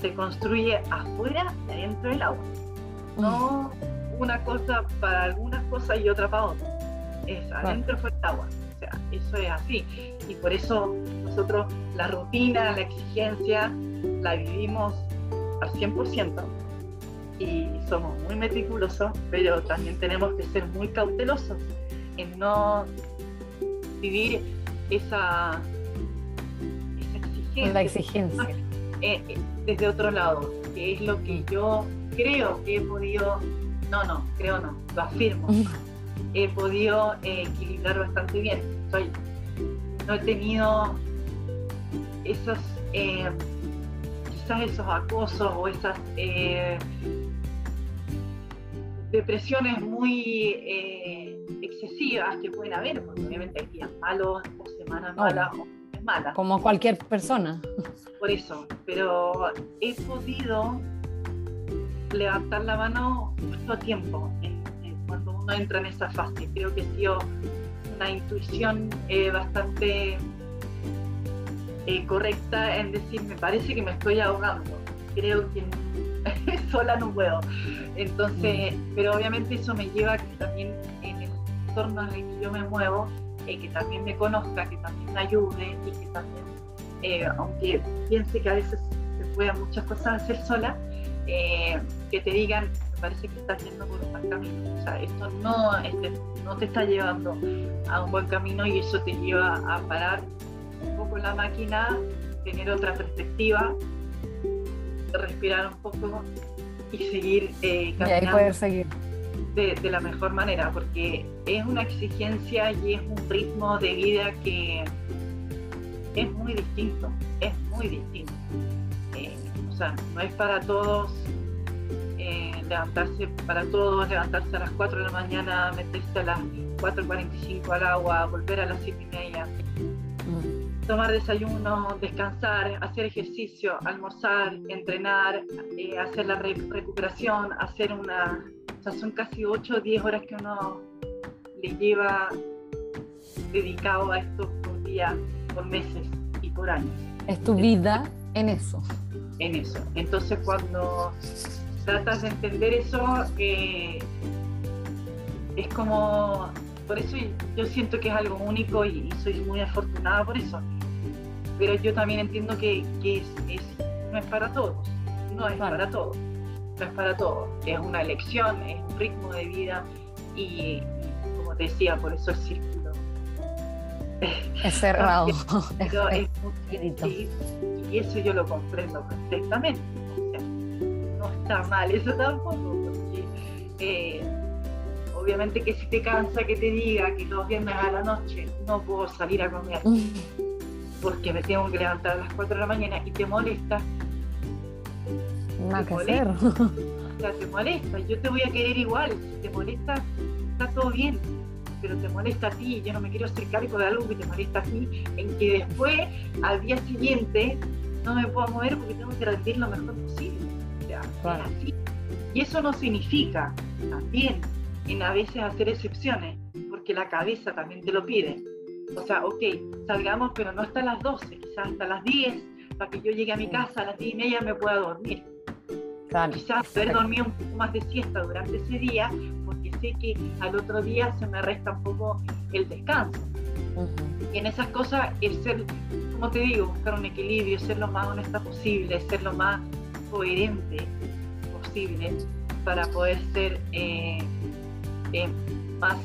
se construye afuera y adentro del agua. No una cosa para algunas cosas y otra para otras. Es adentro fuera del agua eso es así. Y por eso nosotros la rutina, la exigencia, la vivimos al 100% y somos muy meticulosos, pero también tenemos que ser muy cautelosos en no vivir esa, exigencia. La exigencia. Eh, eh, desde otro lado, que es lo que yo creo que he podido, no, no, creo no, lo afirmo, he podido eh, equilibrar bastante bien. Soy, no he tenido esos, eh, quizás esos acosos o esas eh, depresiones muy excesivas que pueden haber, porque obviamente hay días malos o semanas malas o malas. Como cualquier persona. Por eso, pero he podido levantar la mano justo a tiempo cuando uno entra en esa fase. Creo que ha sido una intuición eh, bastante eh, correcta en decir, me parece que me estoy ahogando. Creo que sola no puedo. Entonces, mm. pero obviamente eso me lleva a que también en el entorno en el que yo me muevo, eh, que también me conozca, que también me ayude y que también, aunque piense que a veces se pueden muchas cosas hacer sola, que te digan, parece que estás yendo por un mal camino. O sea, esto no, este, no te está llevando a un buen camino y eso te lleva a parar poco la máquina, tener otra perspectiva, respirar un poco y seguir eh, caminando. poder seguir. De, de, la mejor manera, porque es una exigencia y es un ritmo de vida que es muy distinto, es muy distinto. Eh, o sea, no es para todos levantarse para todos, levantarse a las 4 de la mañana, meterse a las 4.45 al agua, volver a las 7 y media. Tomar desayuno, descansar, hacer ejercicio, almorzar, entrenar, eh, hacer la recuperación, hacer una... O sea, son casi 8 o 10 horas que uno le lleva dedicado a esto por día, por meses y por años. Es tu vida en eso. En eso. Entonces cuando tratas de entender eso, eh, es como, por eso yo siento que es algo único y, soy muy afortunada por eso. Pero yo también entiendo que, es, no es para todos, no es para todos, no es para todos. Es una elección, es un ritmo de vida y, como te decía, por eso el círculo. Es cerrado. y eso yo lo comprendo perfectamente está mal, eso tampoco, porque eh, obviamente que si te cansa que te diga que los viernes a la noche no puedo salir a comer porque me tengo que levantar a las 4 de la mañana y te molesta. Nada que hacer. O sea, te molesta. Yo te voy a querer igual. Si te molesta, está todo bien. Pero te molesta a ti. Yo no me quiero hacer cargo de algo que te molesta a ti. En que después, al día siguiente, no me puedo mover porque tengo que rendir lo mejor posible. O sea, así. Y eso no significa también en a veces hacer excepciones, porque la cabeza también te lo pide. O sea, ok, salgamos, pero no hasta las 12, quizás hasta las 10, para que yo llegue a mi casa a las 10 y media me pueda dormir. quizás poder dormir un poco más de siesta durante ese día, porque sé que al otro día se me resta un poco el descanso. Y en esas cosas, el ser, como te digo, buscar un equilibrio, ser lo más honesta posible, ser lo más coherente posible para poder ser eh, eh, más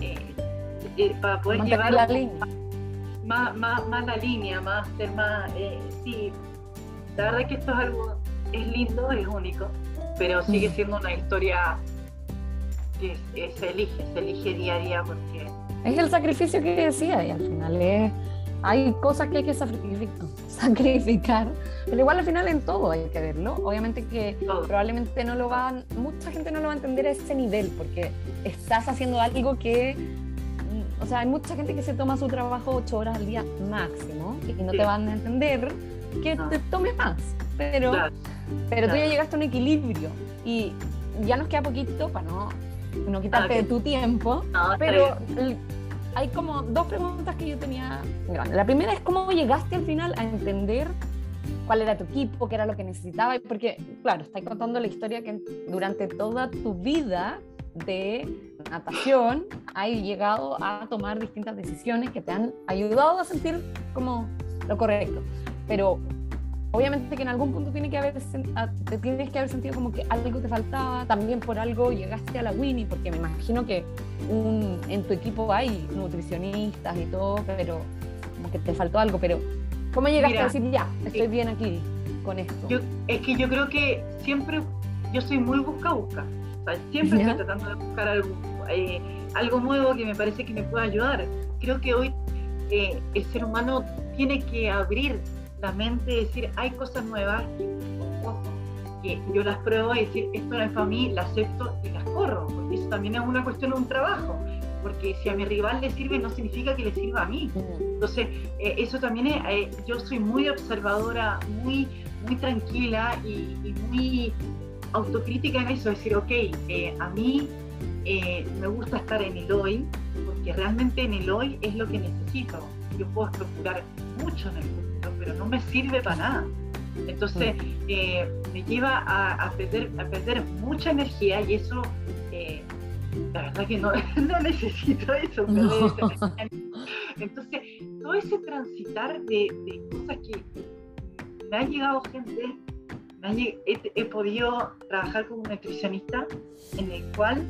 eh, para poder llevar la línea. Más, más, más, la línea, más ser más, eh, sí, la verdad que esto es algo, es lindo, es único, pero sigue mm. siendo una historia que se elige, se elige día a día porque... Es el sacrificio que decía y al final es, hay cosas que hay que sacrificar, pero igual al final en todo hay que verlo. Obviamente que probablemente no lo van, mucha gente no lo va a entender a ese nivel porque estás haciendo algo que o sea, hay mucha gente que se toma su trabajo ocho horas al día máximo y no te van a entender que te tome más. Pero, pero tú ya llegaste a un equilibrio y ya nos queda poquito para no, no quitarte de tu tiempo. pero hay como dos preguntas que yo tenía La primera es cómo llegaste al final a entender cuál era tu equipo, qué era lo que necesitaba, porque claro, estás contando la historia que durante toda tu vida de natación has llegado a tomar distintas decisiones que te han ayudado a sentir como lo correcto. Pero obviamente que en algún punto tiene que haber, te tienes que haber sentido como que algo te faltaba, también por algo llegaste a la Winnie, porque me imagino que un, en tu equipo hay nutricionistas y todo, pero como que te faltó algo, pero ¿cómo llegaste a decir, ya, estoy bien aquí con esto? es que yo creo que siempre, yo soy muy busca-busca siempre estoy tratando de buscar algo, eh, algo nuevo que me parece que me pueda ayudar. Creo que hoy eh, el ser humano tiene que abrir decir, hay cosas nuevas que, yo las pruebo y decir, esto no es para mí, las acepto y las corro, porque eso también es una cuestión de un trabajo porque si a mi rival le sirve no significa que le sirva a mí. Entonces, eh, eso también es, yo soy muy observadora, muy, muy tranquila y, y muy autocrítica en eso, decir, ok, eh, a mí eh, me gusta estar en el hoy, porque realmente en el hoy es lo que necesito. Yo puedo procurar mucho en el pero no me sirve para nada. Entonces, eh, me lleva a, perder, a perder mucha energía y eso, la verdad que no, no necesito eso. Entonces, todo ese transitar de, de cosas que me ha llegado gente he, podido trabajar como nutricionista en el cual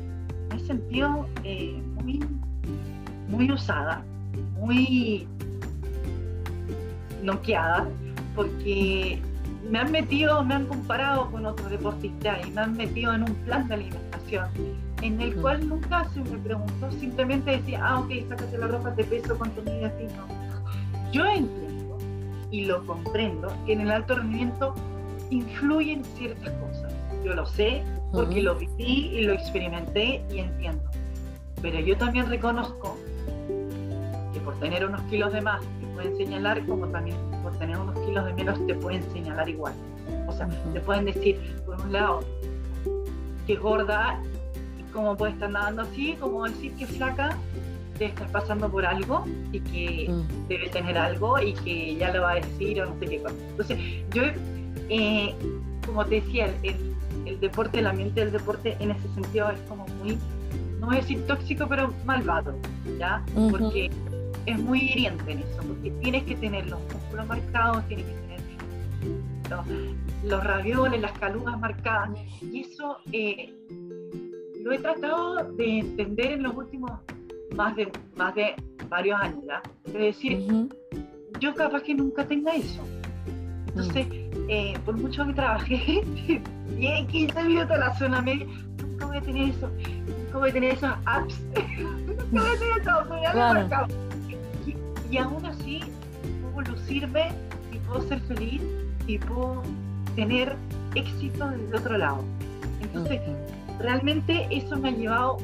me he sentido eh, muy, muy usada, muy noqueada, porque me han metido, me han comparado con otros deportistas y me han metido en un plan de alimentación en el cual nunca se me preguntó, simplemente decía, ah, ok, sácate la ropa de peso, cuánto mide así, no. Yo entiendo y lo comprendo que en el alto rendimiento influyen ciertas cosas. Yo lo sé porque lo viví y lo experimenté y entiendo. Pero yo también reconozco que por tener unos kilos de más te pueden señalar, como también por tener unos kilos de menos te pueden señalar igual. O sea, te pueden decir, por un lado, que gorda cómo puede estar nadando así, como decir que flaca, te estás pasando por algo y que mm. debe tener algo y que ya lo va a decir o no sé qué cosa. Entonces, yo eh, como te decía, el, el, deporte, el ambiente del deporte en ese sentido es como muy, no voy a decir tóxico, pero malvado, ¿ya? Porque es muy hiriente en eso, porque tienes que tener los músculos marcados, tienes que tener los, ravioles, las calugas marcadas, y eso eh, lo he tratado de entender en los últimos más de, más de varios años, ¿ya? Es decir, yo capaz que nunca tenga eso. Entonces, eh, por mucho que trabajé 10, 15 minutos en la zona media, nunca voy a tener eso, nunca voy a tener esas apps, nunca voy a tener todo, claro. y, y aún así puedo lucirme y puedo ser feliz y puedo tener éxito desde otro lado. Entonces, realmente eso me ha llevado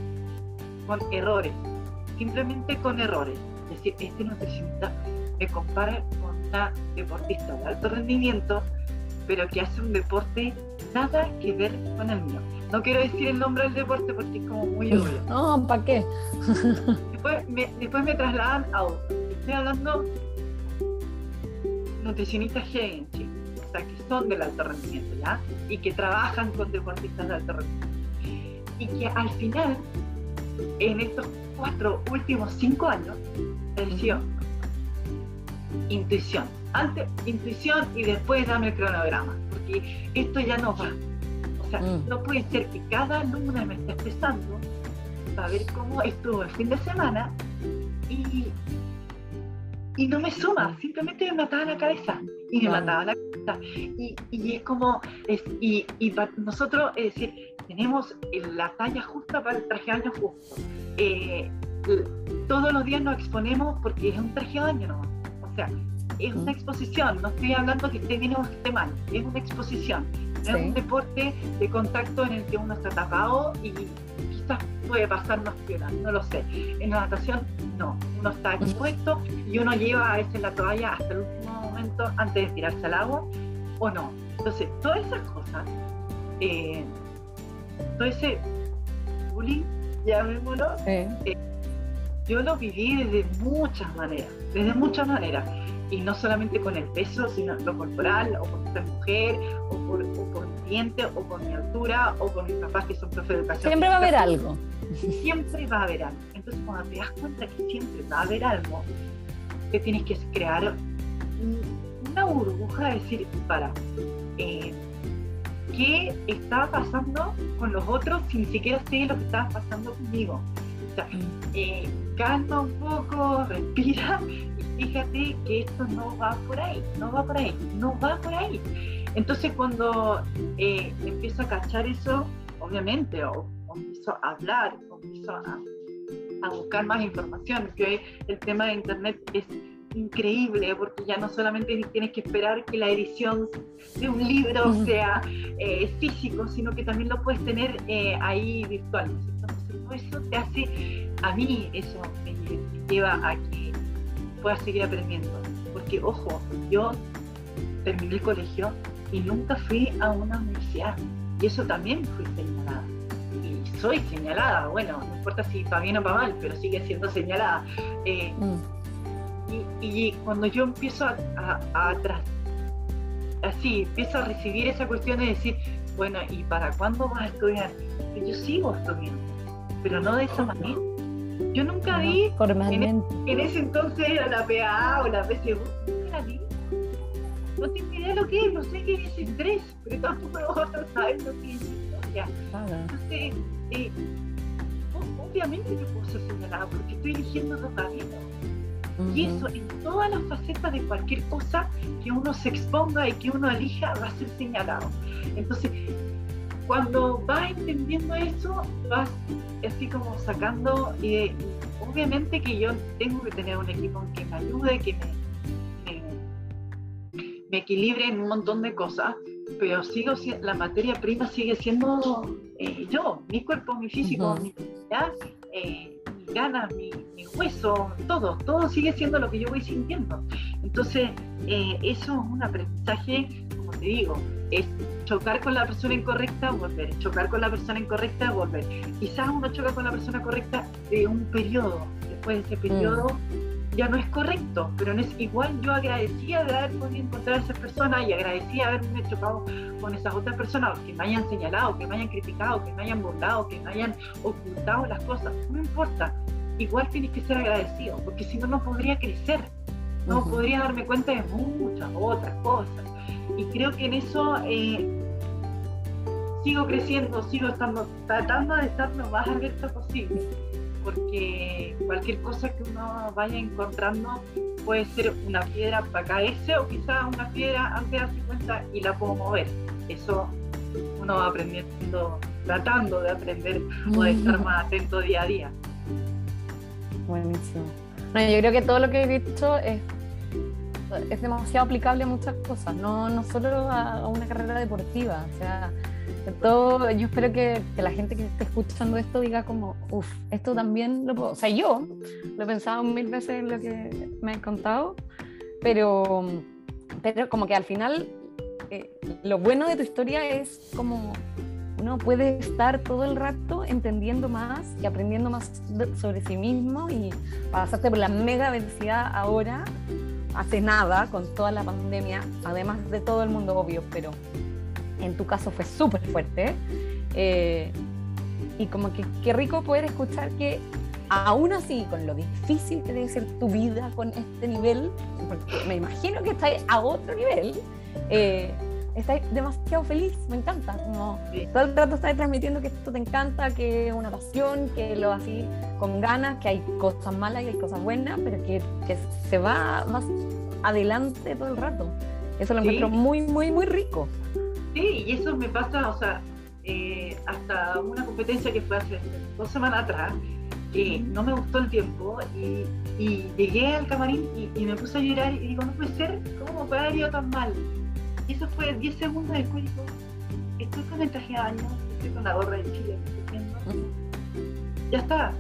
con errores, simplemente con errores. Es decir, este nutricionista me compara con una deportista de alto rendimiento, pero que hace un deporte nada que ver con el mío. No quiero decir el nombre del deporte porque es como muy obvio. No, ¿para qué? después, me, después me trasladan a otro. Estoy hablando nutricionistas G o sea, que son del alto rendimiento, ¿ya? Y que trabajan con deportistas de alto rendimiento. Y que al final, en estos cuatro últimos cinco años, he intuición. Antes, intuición y después dame el cronograma, porque esto ya no va. O sea, mm. no puede ser que cada alumna me esté expresando ver cómo estuvo el fin de semana y, y no me suma, simplemente me mataba la cabeza y me mataba la cabeza. Y, y es como, es, y, y nosotros, es decir, tenemos la talla justa para el traje de baño justo. Eh, todos los días nos exponemos porque es un traje de baño, ¿no? O sea, es una exposición, no estoy hablando que esté bien o que esté mal, es una exposición. Es un deporte de contacto en el que uno está tapado y quizás puede pasar más piola, no lo sé. En la natación, no, uno está expuesto y uno lleva a veces la toalla hasta el último momento antes de tirarse al agua o no. Entonces, todas esas cosas, eh, todo ese bullying, llamémoslo, eh, yo lo viví desde muchas maneras, desde muchas maneras. Y no solamente con el peso, sino lo corporal, o por ser mujer, o por, o o por mi altura, o por mis papás que son profes de educación. Siempre va a haber algo. Siempre va a haber algo. Entonces, cuando te das cuenta que siempre va a haber algo, te tienes que crear una burbuja de decir, para, eh, ¿qué está pasando con los otros si ni siquiera sé lo que está pasando conmigo? O sea, eh, calma un poco, respira y fíjate que esto no va por ahí, no va por ahí, no va por ahí. Entonces cuando eh, empiezo a cachar eso, obviamente, o, empiezo a hablar, o empiezo a, a buscar más información, que el tema de Internet es increíble porque ya no solamente tienes que esperar que la edición de un libro sea eh, físico, sino que también lo puedes tener eh, ahí virtual. Entonces, eso te hace, a mí eso me lleva a que pueda seguir aprendiendo. Porque, ojo, yo terminé el colegio y nunca fui a una universidad. Y eso también fui señalada. Y soy señalada, bueno, no importa si para bien o para mal, pero sigue siendo señalada. Eh, mm y, cuando yo empiezo a, a, así, empiezo a recibir esa cuestión de decir, bueno, ¿y para cuándo vas a estudiar? yo sigo estudiando, pero no de esa manera. Yo nunca vi, en, en, ese entonces era la PA o la PSU, nunca la vi. No tengo idea de lo que es, no sé qué es estrés, pero tampoco vosotros saben lo que es historia. Entonces, eh, obviamente que puedo ser señalada porque estoy eligiendo otro camino. Y eso en todas las facetas de cualquier cosa que uno se exponga y que uno elija va a ser señalado. Entonces, cuando vas entendiendo eso, vas así como sacando, y obviamente que yo tengo que tener un equipo que me ayude, que me, me, equilibre en un montón de cosas, pero sigo la materia prima sigue siendo eh, yo, mi cuerpo, mi físico, mi vida, eh, ganas, mi, mi, hueso, todo, todo sigue siendo lo que yo voy sintiendo. Entonces, eh, eso es un aprendizaje, como te digo, es chocar con la persona incorrecta, volver, chocar con la persona incorrecta, volver. Quizás uno choca con la persona correcta de un periodo, después de ese periodo. Ya no es correcto, pero no es igual yo agradecía de haber podido encontrar a esa persona y agradecía haberme chocado con esas otras personas que me hayan señalado, que me hayan criticado, que me hayan burlado, que me hayan ocultado las cosas, no importa, igual tienes que ser agradecido, porque si no, no podría crecer, no podría darme cuenta de muchas otras cosas. Y creo que en eso eh, sigo creciendo, sigo estando, tratando de estar lo más abierta posible, porque cualquier cosa que uno vaya encontrando puede ser una piedra para caerse o quizás una piedra antes de darse cuenta y la puedo mover. Eso uno va aprendiendo, tratando de aprender o de estar más atento día a día. Buenísimo. yo creo que todo lo que he dicho es, es demasiado aplicable a muchas cosas, no, no solo a, una carrera deportiva. O sea, todo, yo espero que, que, la gente que esté escuchando esto diga como, uff, esto también lo puedo. O sea, yo lo he pensado mil veces en lo que me he contado, pero, pero como que al final eh, lo bueno de tu historia es como uno puede estar todo el rato entendiendo más y aprendiendo más sobre sí mismo y pasaste por la mega velocidad ahora, hace nada, con toda la pandemia, además de todo el mundo obvio, pero en tu caso fue súper fuerte. Eh, y como que qué rico poder escuchar que aún así, con lo difícil que debe ser tu vida con este nivel, porque me imagino que estás a otro nivel, eh, estás demasiado feliz, me encanta. Como todo el rato estás transmitiendo que esto te encanta, que es una pasión, que lo así con ganas, que hay cosas malas y hay cosas buenas, pero que, que se va más adelante todo el rato. Eso lo encuentro muy, muy, muy rico. Sí, y eso me pasa, o sea, eh, hasta una competencia que fue hace dos semanas atrás, que no me gustó el tiempo y, llegué al camarín y, me puse a llorar y digo, no puede ser, ¿cómo puede haber ido tan mal? Y eso fue 10 segundos después, digo, estoy con el traje de baño, estoy con la gorra de Chile, ya está.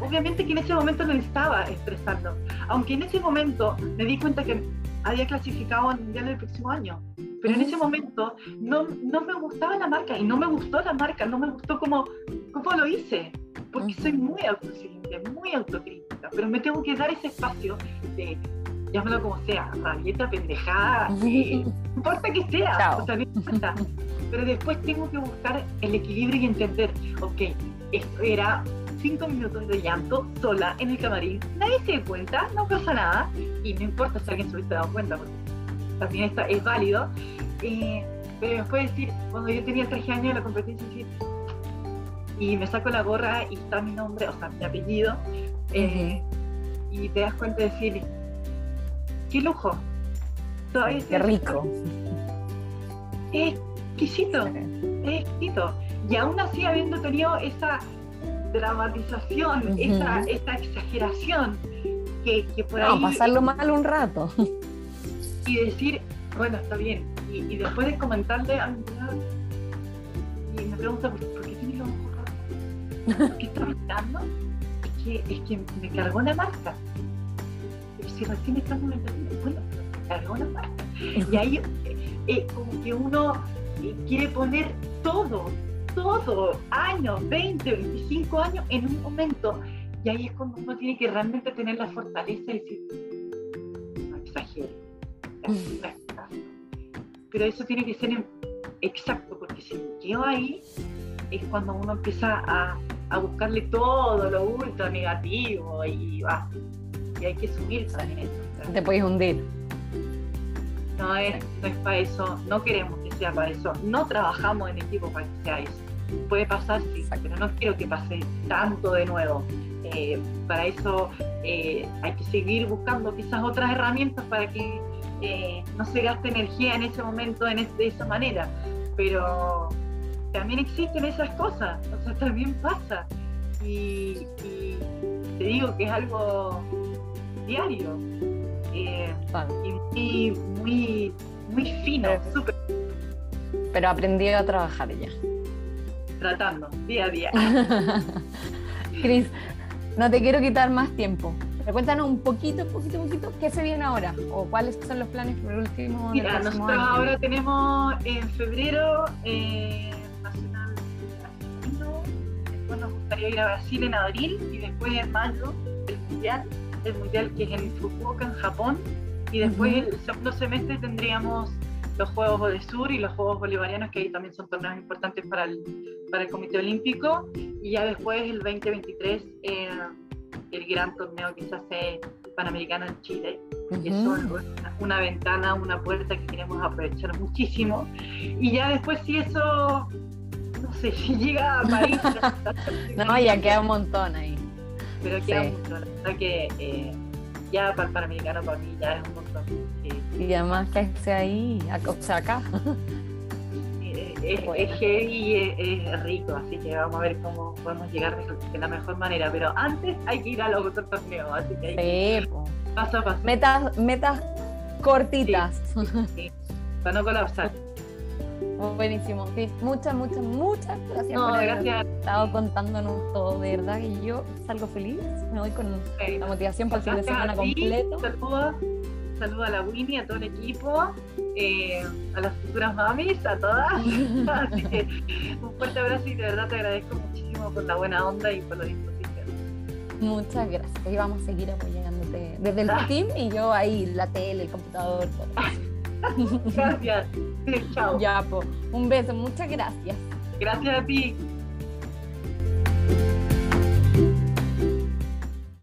obviamente que en ese momento no estaba estresando, aunque en ese momento me di cuenta que había clasificado al mundial el próximo año. Pero en ese momento no, no, me gustaba la marca y no me gustó la marca, no me gustó cómo, cómo lo hice, porque soy muy autoexigente, muy autocrítica, pero me tengo que dar ese espacio de, llámalo como sea, rabieta, pendejada, eh, no importa que sea, o sea, no importa. Pero después tengo que buscar el equilibrio y entender, ok, esto era cinco minutos de llanto sola en el camarín, nadie se dio cuenta, no pasa nada, y no importa si alguien se hubiese dado cuenta, porque también está, es válido. Eh, pero después decir, cuando yo tenía 13 años en la competencia, y me saco la gorra y está mi nombre, o sea, mi apellido, eh, y te das cuenta de decir, qué lujo. Todavía qué rico. Es exquisito, es exquisito. Y aún así, habiendo tenido esa dramatización, esa, exageración, que, que por no, pasarlo mal un rato. Y decir, bueno, está bien. Y, después de comentarle a mi y me pregunta, ¿por, qué tienes los ojos ¿Por qué estás mirando? Es que, es que me cargó la marca. Y si recién estamos entendiendo, bueno, me cargó la marca. Y ahí eh, como que uno eh, quiere poner todo, todo, años, 20, 25 años en un momento. Y ahí es cuando uno tiene que realmente tener la fortaleza y decir, no exagere. Pero eso tiene que ser exacto, porque si quedo ahí, es cuando uno empieza a, a buscarle todo lo ultra negativo y va. Y hay que subir también eso. Te puedes hundir. No es, no es para eso, no queremos que sea para eso, no trabajamos en equipo para que sea eso puede pasar, sí, pero no quiero que pase tanto de nuevo. Eh, para eso eh, hay que seguir buscando quizás otras herramientas para que eh, no se gaste energía en ese momento en de esa manera. Pero también existen esas cosas, o sea, también pasa. Y, te digo que es algo diario y muy, muy, fino, súper. Pero aprendí a trabajar ya tratando día a día. Cris, no te quiero quitar más tiempo. Pero cuéntanos un poquito, poquito, poquito, ¿qué se viene ahora? ¿O cuáles son los planes por último? Mira, nosotros ahora tenemos en febrero eh, Nacional Argentino, después nos gustaría ir a Brasil en abril y después en mayo el Mundial, el Mundial que es en Fukuoka, en Japón, y después el segundo semestre tendríamos los Juegos de Sur y los Juegos Bolivarianos, que ahí también son torneos importantes para el, para el Comité Olímpico. Y ya después, el 2023, eh, el gran torneo que se hace Panamericano en Chile, que es una, ventana, una puerta que queremos aprovechar muchísimo. Y ya después, si eso, no sé, si llega a París. no, ya queda un montón ahí. Pero queda un montón. La verdad que eh, ya para el Panamericano, para mí, ya es un montón. Y además que esté ahí, o sea, acá. es, es heavy y es, rico, así que vamos a ver cómo podemos llegar de la mejor manera. Pero antes hay que ir a los otros torneos, así que hay Sí, paso a paso. Metas, metas cortitas. Sí, para no colapsar. Buenísimo. Sí, muchas, muchas, muchas gracias No, por haber gracias. estado contándonos todo. De verdad que yo salgo feliz. Me voy con Sí. la motivación para el fin de semana completo. Saludos, saludos a la Winnie, a todo el equipo, eh, a las futuras mamis, a todas. Así que un fuerte abrazo y de verdad te agradezco muchísimo por la buena onda y por la disposición. Muchas gracias. Y vamos a seguir apoyándote desde el Ah. team y yo ahí, la tele, el computador, todo. Gracias. Chao. Ya, po. Un beso. Muchas gracias. Gracias a ti.